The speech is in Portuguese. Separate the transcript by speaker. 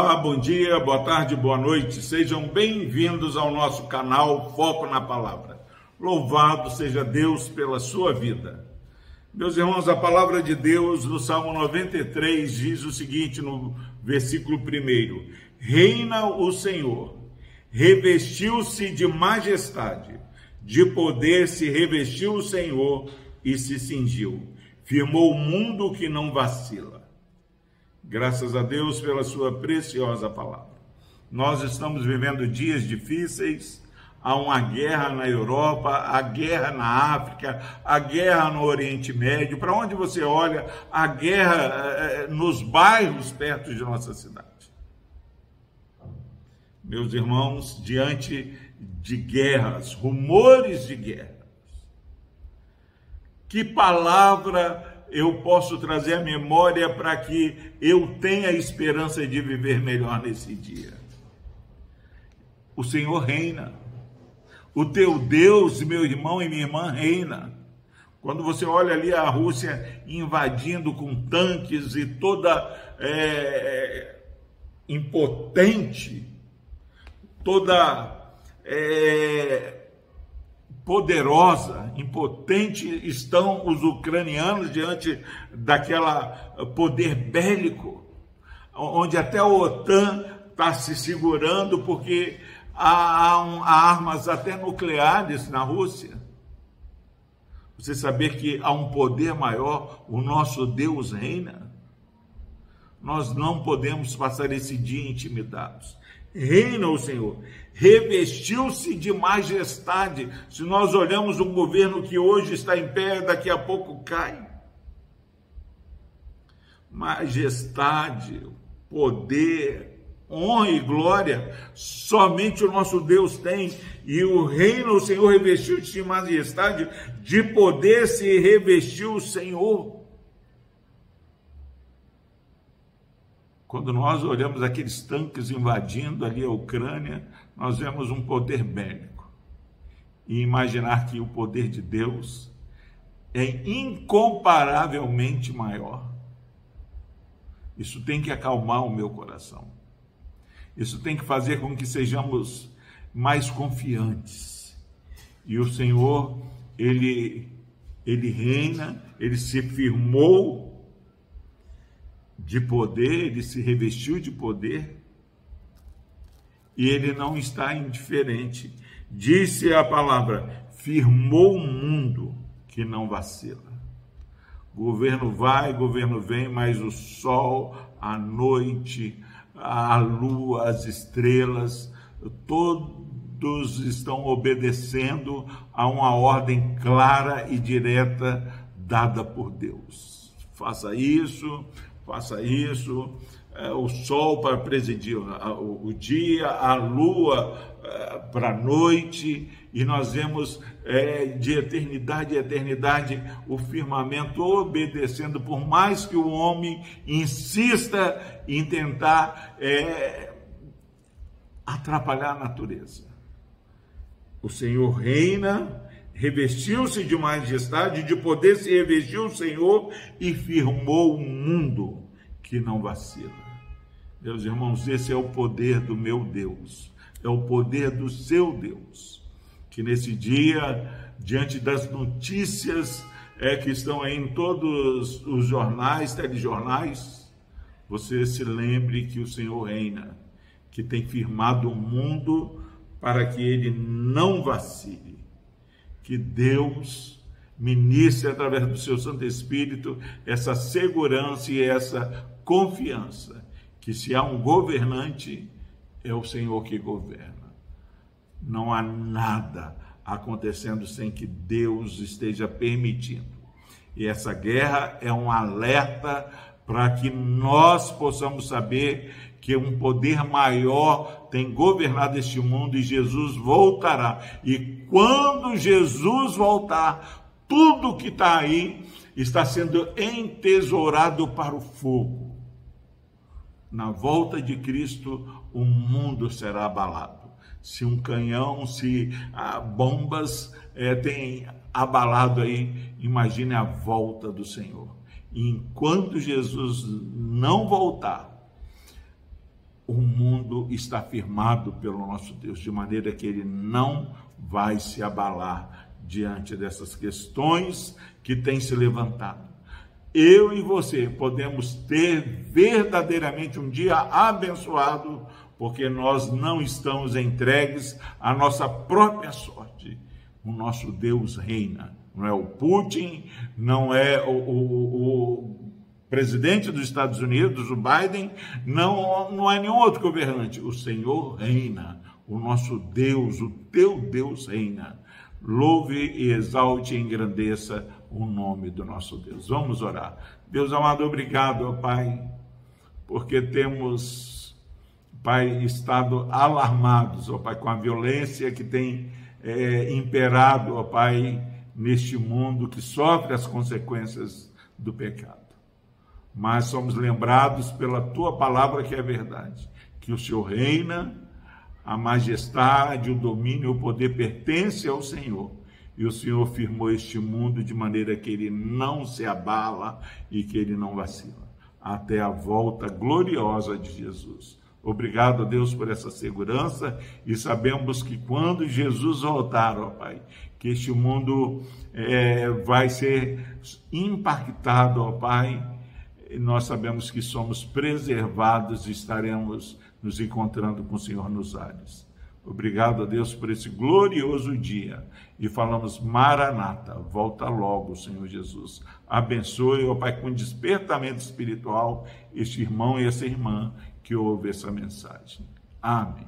Speaker 1: Olá, bom dia, boa tarde, boa noite. Sejam bem-vindos ao nosso canal Foco na Palavra. Louvado seja Deus pela sua vida. Meus irmãos, a palavra de Deus no Salmo 93 diz o seguinte no versículo 1: Reina o Senhor, revestiu-se de majestade, de poder se revestiu o Senhor e se cingiu, firmou o mundo que não vacila. Graças a Deus pela sua preciosa palavra. Nós estamos vivendo dias difíceis, há uma guerra na Europa, a guerra na África, a guerra no Oriente Médio. Para onde você olha, a guerra eh, nos bairros perto de nossa cidade. Meus irmãos, diante de guerras, rumores de guerras, que palavra eu posso trazer a memória para que eu tenha esperança de viver melhor nesse dia. O Senhor reina. O teu Deus, meu irmão e minha irmã, reina. Quando você olha ali a Rússia invadindo com tanques e toda é, impotente, toda é, poderosa, impotente estão os ucranianos diante daquela poder bélico, onde até a OTAN está se segurando porque há, há armas até nucleares na Rússia. Você saber que há um poder maior, o nosso Deus reina. Nós não podemos passar esse dia intimidados reina o Senhor, revestiu-se de majestade. Se nós olhamos um governo que hoje está em pé, daqui a pouco cai. Majestade, poder, honra e glória, somente o nosso Deus tem, e o reino, o Senhor revestiu de majestade, de poder se revestiu o Senhor. Quando nós olhamos aqueles tanques invadindo ali a Ucrânia, nós vemos um poder bélico. E imaginar que o poder de Deus é incomparavelmente maior. Isso tem que acalmar o meu coração. Isso tem que fazer com que sejamos mais confiantes. E o Senhor, ele ele reina, ele se firmou de poder, ele se revestiu de poder e ele não está indiferente. Disse a palavra: firmou o mundo que não vacila. Governo vai, governo vem, mas o sol, a noite, a lua, as estrelas, todos estão obedecendo a uma ordem clara e direta dada por Deus. Faça isso, faça isso. É, o sol para presidir o, dia, a lua é, para a noite, e nós vemos é, de eternidade a eternidade o firmamento obedecendo, por mais que o homem insista em tentar é, atrapalhar a natureza. O Senhor reina, revestiu-se de majestade, de poder se revestiu o Senhor e firmou o mundo que não vacila. Meus irmãos, esse é o poder do meu Deus, é o poder do seu Deus. Que nesse dia, diante das notícias é, que estão aí em todos os jornais, telejornais, você se lembre que o Senhor reina, que tem firmado o mundo para que ele não vacile que Deus ministre através do seu Santo Espírito essa segurança e essa confiança que se há um governante, é o Senhor que governa. Não há nada acontecendo sem que Deus esteja permitindo. E essa guerra é um alerta para que nós possamos saber que um poder maior tem governado este mundo e Jesus voltará. E quando Jesus voltar, tudo que está aí está sendo entesourado para o fogo. Na volta de Cristo, o mundo será abalado. Se um canhão, se ah, bombas é, têm abalado aí, imagine a volta do Senhor. Enquanto Jesus não voltar, o mundo está firmado pelo nosso Deus, de maneira que ele não vai se abalar diante dessas questões que têm se levantado. Eu e você podemos ter verdadeiramente um dia abençoado, porque nós não estamos entregues à nossa própria sorte. O nosso Deus reina. Não é o Putin, não é o, o, o presidente dos Estados Unidos, o Biden, não, não é nenhum outro governante. O Senhor reina, o nosso Deus, o teu Deus reina. Louve e exalte e engrandeça o nome do nosso Deus. Vamos orar. Deus amado, obrigado, Pai, porque temos, Pai, estado alarmados, ó Pai, com a violência que tem é, imperado, ó Pai, neste mundo que sofre as consequências do pecado mas somos lembrados pela tua palavra que é verdade, que o Senhor reina, a majestade, o domínio, o poder pertence ao Senhor. E o Senhor firmou este mundo de maneira que ele não se abala e que ele não vacila, até a volta gloriosa de Jesus. Obrigado, Deus, por essa segurança e sabemos que quando Jesus voltar, ó Pai, que este mundo é, vai ser impactado, ó Pai, nós sabemos que somos preservados e estaremos nos encontrando com o Senhor nos ares. Obrigado a Deus por esse glorioso dia. E falamos, Maranata, volta logo, Senhor Jesus. Abençoe, ó Pai, com despertamento espiritual, este irmão e essa irmã que ouve essa mensagem. Amém.